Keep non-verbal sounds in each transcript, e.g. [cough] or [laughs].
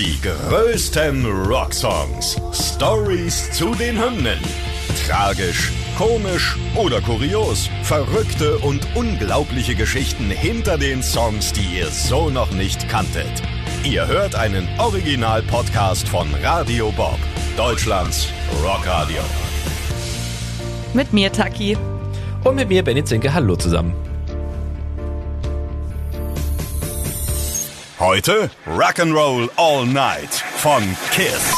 Die größten Rocksongs. Stories zu den Hymnen. Tragisch, komisch oder kurios. Verrückte und unglaubliche Geschichten hinter den Songs, die ihr so noch nicht kanntet. Ihr hört einen Original-Podcast von Radio Bob, Deutschlands Rockradio. Mit mir, Taki. Und mit mir, Benny Zinke. Hallo zusammen. Heute Rock'n'Roll All Night von Kiss.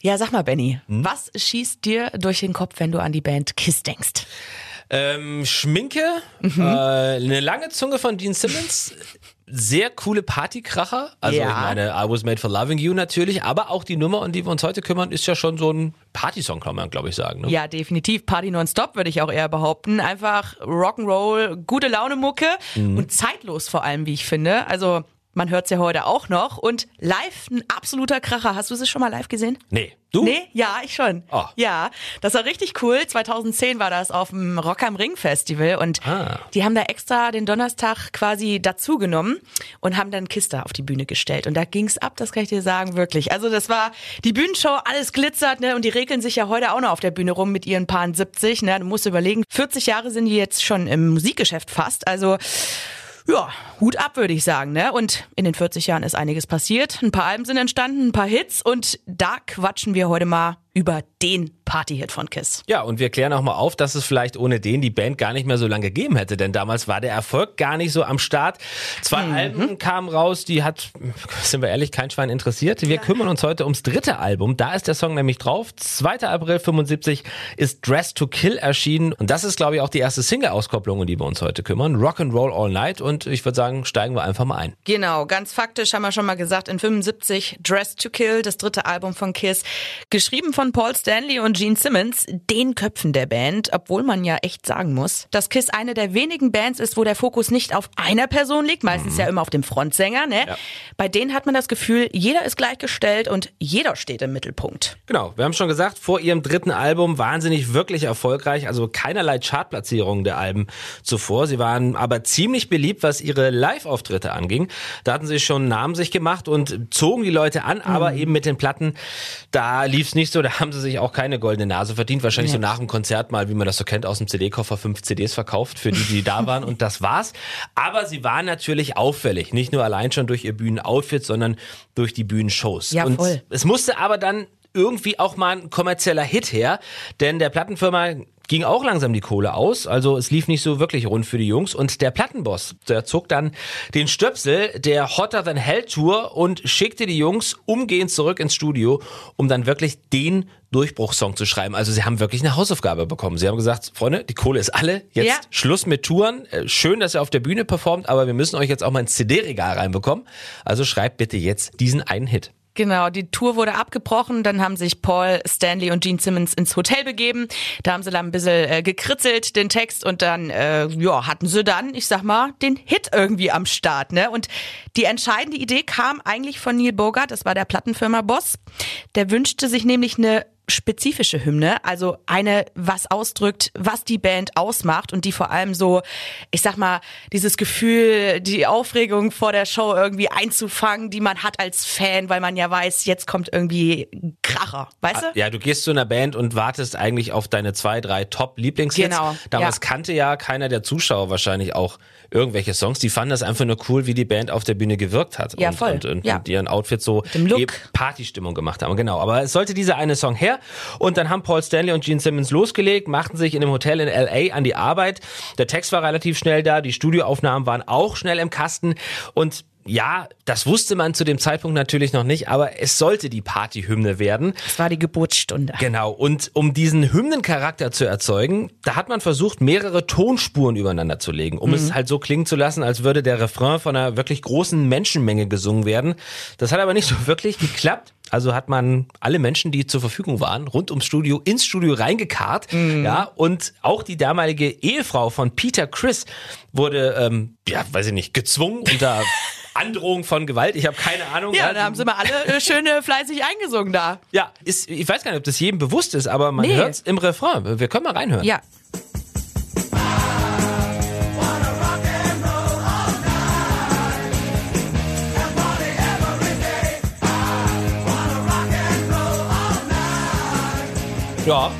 Ja, sag mal, Benny, was schießt dir durch den Kopf, wenn du an die Band Kiss denkst? Ähm, Schminke, äh, eine lange Zunge von Dean Simmons, sehr coole Partykracher. Also Ja. ich meine, I was made for loving you natürlich, aber auch die Nummer, um die wir uns heute kümmern, ist ja schon so ein Partysong, kann man glaube ich sagen. Ne? Ja, definitiv. Party nonstop, würde ich auch eher behaupten. Einfach Rock'n'Roll, gute Laune-Mucke und zeitlos vor allem, wie ich finde. Also, man hört's ja heute auch noch. Und live ein absoluter Kracher. Hast du es schon mal live gesehen? Nee, du? Nee, ja, ich schon. Oh. Ja, das war richtig cool. 2010 war das auf dem Rock am Ring Festival und Ah. die haben da extra den Donnerstag quasi dazugenommen und haben dann Kiste auf die Bühne gestellt. Und da ging's ab, das kann ich dir sagen, wirklich. Also das war die Bühnenshow, alles glitzert, ne? Und die regeln sich ja heute auch noch auf der Bühne rum mit ihren Paaren 70, ne? Du musst überlegen, 40 Jahre sind die jetzt schon im Musikgeschäft fast. Also ja, Hut ab, würde ich sagen, ne? Und in den 40 Jahren ist einiges passiert. Ein paar Alben sind entstanden, ein paar Hits und da quatschen wir heute mal über den Partyhit von Kiss. Ja, und wir klären auch mal auf, dass es vielleicht ohne den die Band gar nicht mehr so lange gegeben hätte, denn damals war der Erfolg gar nicht so am Start. Zwei Mhm. Alben kamen raus, die hat, sind wir ehrlich, kein Schwein interessiert. Wir kümmern uns heute ums dritte Album, da ist der Song nämlich drauf. 2. April 75 ist Dress to Kill erschienen und das ist, glaube ich, auch die erste Single-Auskopplung, um die wir uns heute kümmern. Rock'n'Roll All Night und ich würde sagen, steigen wir einfach mal ein. Genau, ganz faktisch haben wir schon mal gesagt, in 75 Dress to Kill, das dritte Album von Kiss, geschrieben von Paul Stanley und Gene Simmons, den Köpfen der Band, obwohl man ja echt sagen muss, dass Kiss eine der wenigen Bands ist, wo der Fokus nicht auf einer Person liegt, meistens ja immer auf dem Frontsänger, ne? Ja. Bei denen hat man das Gefühl, jeder ist gleichgestellt und jeder steht im Mittelpunkt. Genau, wir haben schon gesagt, vor ihrem dritten Album wahnsinnig wirklich erfolgreich, also keinerlei Chartplatzierungen der Alben zuvor. Sie waren aber ziemlich beliebt, was ihre Live-Auftritte anging. Da hatten sie schon Namen sich gemacht und zogen die Leute an, aber eben mit den Platten, da lief's nicht so, da haben sie sich auch keine goldene Nase verdient. Wahrscheinlich so nach dem Konzert mal, wie man das so kennt, aus dem CD-Koffer fünf CDs verkauft für die, die da [laughs] waren und das war's. Aber sie waren natürlich auffällig, nicht nur allein schon durch ihr Bühnenoutfit, sondern durch die Bühnenshows. Ja, und voll. es musste aber dann irgendwie auch mal ein kommerzieller Hit her, denn der Plattenfirma ging auch langsam die Kohle aus, also es lief nicht so wirklich rund für die Jungs und der Plattenboss, der zog dann den Stöpsel der Hotter Than Hell Tour und schickte die Jungs umgehend zurück ins Studio, um dann wirklich den Durchbruchssong zu schreiben. Also sie haben wirklich eine Hausaufgabe bekommen. Sie haben gesagt, Freunde, die Kohle ist alle, jetzt Ja. Schluss mit Touren. Äh, Schön, dass ihr auf der Bühne performt, aber wir müssen euch jetzt auch mal ins CD-Regal reinbekommen. Also schreibt bitte jetzt diesen einen Hit. Genau, die Tour wurde abgebrochen, dann haben sich Paul, Stanley und Gene Simmons ins Hotel begeben. Da haben sie dann ein bisschen äh, gekritzelt, den Text, und dann äh, ja, hatten sie dann, ich sag mal, den Hit irgendwie am Start. Ne? Und die entscheidende Idee kam eigentlich von Neil Bogart, das war der Plattenfirma-Boss. Der wünschte sich nämlich eine spezifische Hymne, also eine, was ausdrückt, was die Band ausmacht und die vor allem so, ich sag mal, dieses Gefühl, die Aufregung vor der Show irgendwie einzufangen, die man hat als Fan, weil man ja weiß, jetzt kommt irgendwie Kracher, weißt du? Ja, du gehst zu einer Band und wartest eigentlich auf deine zwei, drei Top-Lieblingshits. Genau, Damals ja. kannte ja keiner der Zuschauer wahrscheinlich auch irgendwelche Songs. Die fanden das einfach nur cool, wie die Band auf der Bühne gewirkt hat. Ja, und, voll. Und, und, Ja. und ihren Outfit so Partystimmung gemacht haben. Genau. Aber es sollte dieser eine Song her. Und dann haben Paul Stanley und Gene Simmons losgelegt, machten sich in einem Hotel in L.A. an die Arbeit. Der Text war relativ schnell da. Die Studioaufnahmen waren auch schnell im Kasten. Und ja, das wusste man zu dem Zeitpunkt natürlich noch nicht, aber es sollte die Partyhymne werden. Es war die Geburtsstunde. Genau, und um diesen Hymnencharakter zu erzeugen, da hat man versucht, mehrere Tonspuren übereinander zu legen, um mhm. es halt so klingen zu lassen, als würde der Refrain von einer wirklich großen Menschenmenge gesungen werden. Das hat aber nicht so wirklich geklappt. Also hat man alle Menschen, die zur Verfügung waren, rund ums Studio ins Studio reingekarrt. Mhm. Ja, und auch die damalige Ehefrau von Peter Chris wurde, ähm, ja, weiß ich nicht, gezwungen unter [laughs] Androhung von Gewalt. Ich habe keine Ahnung. Ja, da haben sie mal alle äh, schön fleißig eingesungen da. Ja, ist, ich weiß gar nicht, ob das jedem bewusst ist, aber man nee. hört es im Refrain. Wir können mal reinhören. Ja. Ja.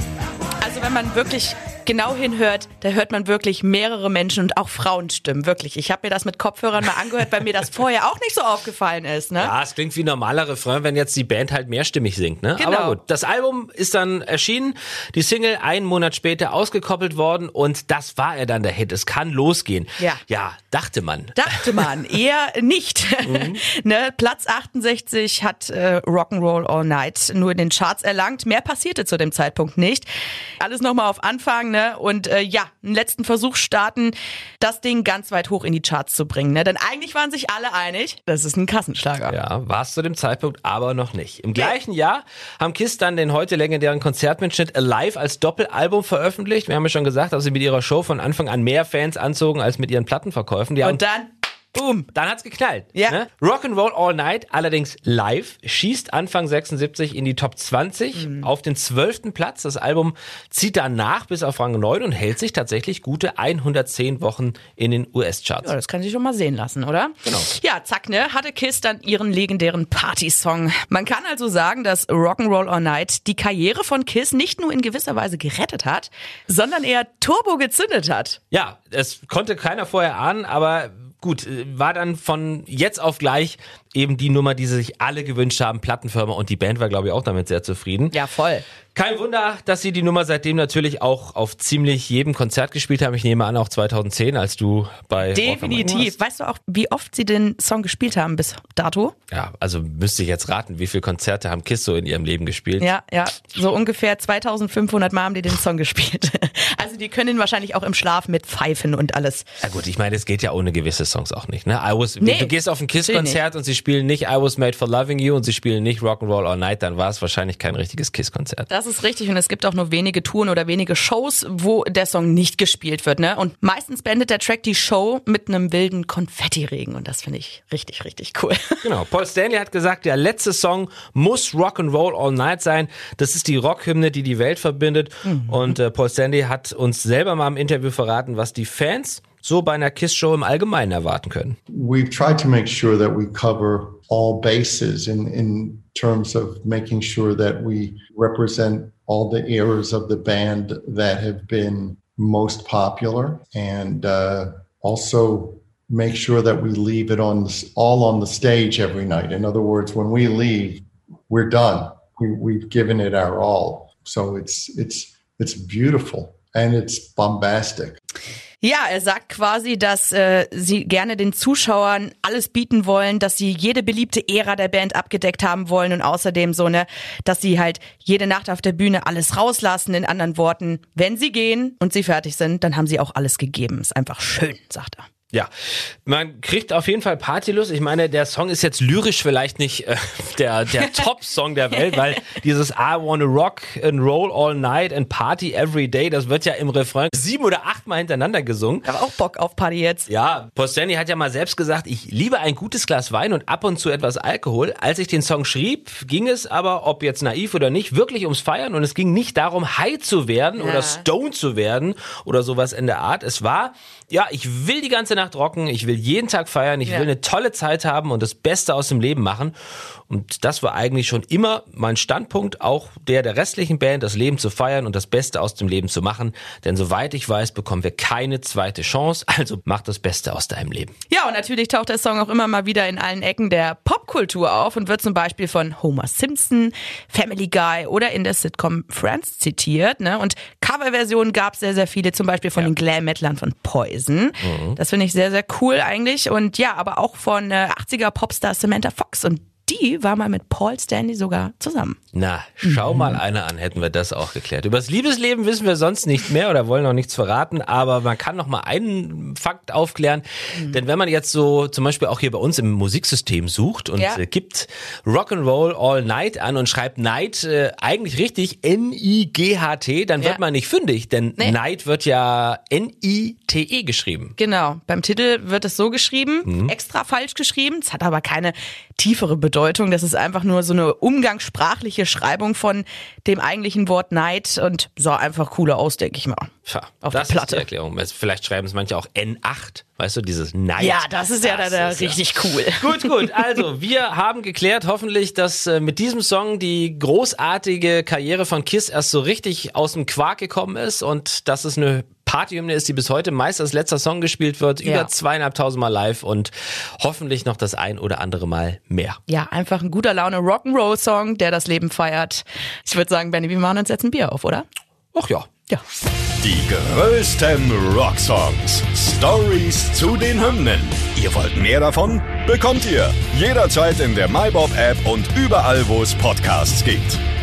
Also wenn man wirklich genau hinhört, da hört man wirklich mehrere Menschen und auch Frauenstimmen, wirklich. Ich habe mir das mit Kopfhörern mal angehört, weil mir das [laughs] vorher auch nicht so aufgefallen ist. Ne? Ja, es klingt wie ein normaler Refrain, wenn jetzt die Band halt mehrstimmig singt. Ne? Genau. Aber gut, das Album ist dann erschienen, die Single einen Monat später ausgekoppelt worden und das war er dann der Hit. Es kann losgehen. Ja, ja dachte man. Dachte man, [laughs] eher nicht. Mhm. [laughs] ne? Platz 68 hat äh, Rock'n'Roll All Night nur in den Charts erlangt. Mehr passierte zu dem Zeitpunkt nicht. Alles nochmal auf Anfang ne? Und äh, ja, einen letzten Versuch starten, das Ding ganz weit hoch in die Charts zu bringen, ne? Denn eigentlich waren sich alle einig, das ist ein Kassenschlager. Ja, war es zu dem Zeitpunkt aber noch nicht. Im gleichen Jahr haben Kiss dann den heute legendären Konzertmitschnitt Alive als Doppelalbum veröffentlicht. Wir haben ja schon gesagt, dass sie mit ihrer Show von Anfang an mehr Fans anzogen als mit ihren Plattenverkäufen. Die Und dann Boom, dann hat's geknallt. Ja. Ne? Rock'n'Roll All Night, allerdings live, schießt Anfang 76 in die Top 20 mhm. auf den 12. Platz. Das Album zieht danach bis auf Rang 9 und hält sich tatsächlich gute 110 Wochen in den US-Charts. Ja, das kann sich schon mal sehen lassen, oder? Genau. Ja, zack, ne, hatte Kiss dann ihren legendären Party-Song. Man kann also sagen, dass Rock'n'Roll All Night die Karriere von Kiss nicht nur in gewisser Weise gerettet hat, sondern eher Turbo gezündet hat. Ja, es konnte keiner vorher ahnen, aber gut, äh, war dann von jetzt auf gleich eben die Nummer, die sich alle gewünscht haben, Plattenfirma und die Band war, glaube ich, auch damit sehr zufrieden. Ja, voll. Kein Wunder, dass sie die Nummer seitdem natürlich auch auf ziemlich jedem Konzert gespielt haben. Ich nehme an, auch 2010, als du bei Definitiv. Weißt du auch, wie oft sie den Song gespielt haben bis dato? Ja, also müsste ich jetzt raten, wie viele Konzerte haben Kiss so in ihrem Leben gespielt? Ja, ja, so ungefähr 2500 Mal haben die den Song gespielt. [laughs] Also die können ihn wahrscheinlich auch im Schlaf mit pfeifen und alles. Ja gut, ich meine, es geht ja ohne gewisse Songs auch nicht. Ne? I was, nee, du gehst auf ein Kiss-Konzert und sie spielen nicht I Was Made for Loving You und sie spielen nicht Rock'n'Roll All Night, dann war es wahrscheinlich kein richtiges Kiss-Konzert. Das ist richtig und es gibt auch nur wenige Touren oder wenige Shows, wo der Song nicht gespielt wird. Ne? Und meistens beendet der Track die Show mit einem wilden Konfettiregen und das finde ich richtig, richtig cool. [laughs] Genau, Paul Stanley hat gesagt, der letzte Song muss Rock'n'Roll All Night sein. Das ist die Rockhymne, die die Welt verbindet. Mhm. Und äh, Paul Stanley hat uns selber mal im Interview verraten, was die Fans so bei einer KISS-Show im Allgemeinen erwarten können. We've tried to make sure that we cover all bases in, in terms of making sure that we represent all the eras of the band that have been most popular and uh, also make sure that we leave it on all on the stage every night. In other words, when we leave, we're done. We, we've given it our all. So it's it's it's beautiful and it's bombastic. Ja, er sagt quasi, dass äh, sie gerne den Zuschauern alles bieten wollen, dass sie jede beliebte Ära der Band abgedeckt haben wollen und außerdem so ne, dass sie halt jede Nacht auf der Bühne alles rauslassen. In anderen Worten, wenn sie gehen und sie fertig sind, dann haben sie auch alles gegeben. Ist einfach schön, sagt er. Ja, man kriegt auf jeden Fall Partylust. Ich meine, der Song ist jetzt lyrisch vielleicht nicht äh, [laughs] der, der [laughs] Top-Song der Welt, weil dieses I wanna rock and roll all night and party every day, das wird ja im Refrain sieben oder achtmal hintereinander gesungen. Aber auch Bock auf Party jetzt. Ja, Postani hat ja mal selbst gesagt, ich liebe ein gutes Glas Wein und ab und zu etwas Alkohol. Als ich den Song schrieb, ging es aber, ob jetzt naiv oder nicht, wirklich ums Feiern und es ging nicht darum, high zu werden ja. oder stone zu werden oder sowas in der Art. Es war, ja, ich will die ganze Nacht rocken, ich will jeden Tag feiern, ich ja. will eine tolle Zeit haben und das Beste aus dem Leben machen. Und das war eigentlich schon immer mein Standpunkt, auch der der restlichen Band, das Leben zu feiern und das Beste aus dem Leben zu machen. Denn soweit ich weiß, bekommen wir keine zweite Chance. Also mach das Beste aus deinem Leben. Ja, und natürlich taucht der Song auch immer mal wieder in allen Ecken der Popkultur auf und wird zum Beispiel von Homer Simpson, Family Guy oder in der Sitcom Friends zitiert. Ne? Und Coverversionen gab es sehr, sehr viele, zum Beispiel von ja. den Glam-Metlern von Poison. Mhm. Das finde ich sehr, sehr cool eigentlich. Und ja, aber auch von äh, 80er Popstar Samantha Fox. Und die war mal mit Paul Stanley sogar zusammen. Na, schau Mhm. mal einer an, hätten wir das auch geklärt. Übers Liebesleben wissen wir sonst nicht mehr oder wollen noch nichts verraten, aber man kann noch mal einen Fakt aufklären. Mhm. Denn wenn man jetzt so zum Beispiel auch hier bei uns im Musiksystem sucht und Ja. äh, gibt Rock'n'Roll All Night an und schreibt Night äh, eigentlich richtig N-I-G-H-T, dann wird Ja. man nicht fündig, denn Nee. Night wird ja N-I-T-E E geschrieben. Genau, beim Titel wird es so geschrieben, Mhm. extra falsch geschrieben. Es hat aber keine tiefere Bedeutung. Das ist einfach nur so eine umgangssprachliche Schreibung von dem eigentlichen Wort Night und sah einfach cooler aus, denke ich mal. Tja, Auf das der ist Platte. die Erklärung. Vielleicht schreiben es manche auch N8, weißt du, dieses Night. Ja, das ist ja dann ist ja- richtig cool. Gut, gut. Also, wir haben geklärt, hoffentlich, dass äh, mit diesem Song die großartige Karriere von Kiss erst so richtig aus dem Quark gekommen ist und dass es eine Partyhymne ist, die bis heute meist als letzter Song gespielt wird, Ja. über zweieinhalbtausend Mal live und hoffentlich noch das ein oder andere Mal mehr. Ja, einfach ein guter Laune Rock'n'Roll-Song, der das Leben feiert. Ich würde sagen, Benny, wir machen uns jetzt ein Bier auf, oder? Ach ja. Ja. Die größten Rocksongs. Stories zu den Hymnen. Ihr wollt mehr davon? Bekommt ihr jederzeit in der MyBob-App und überall, wo es Podcasts gibt.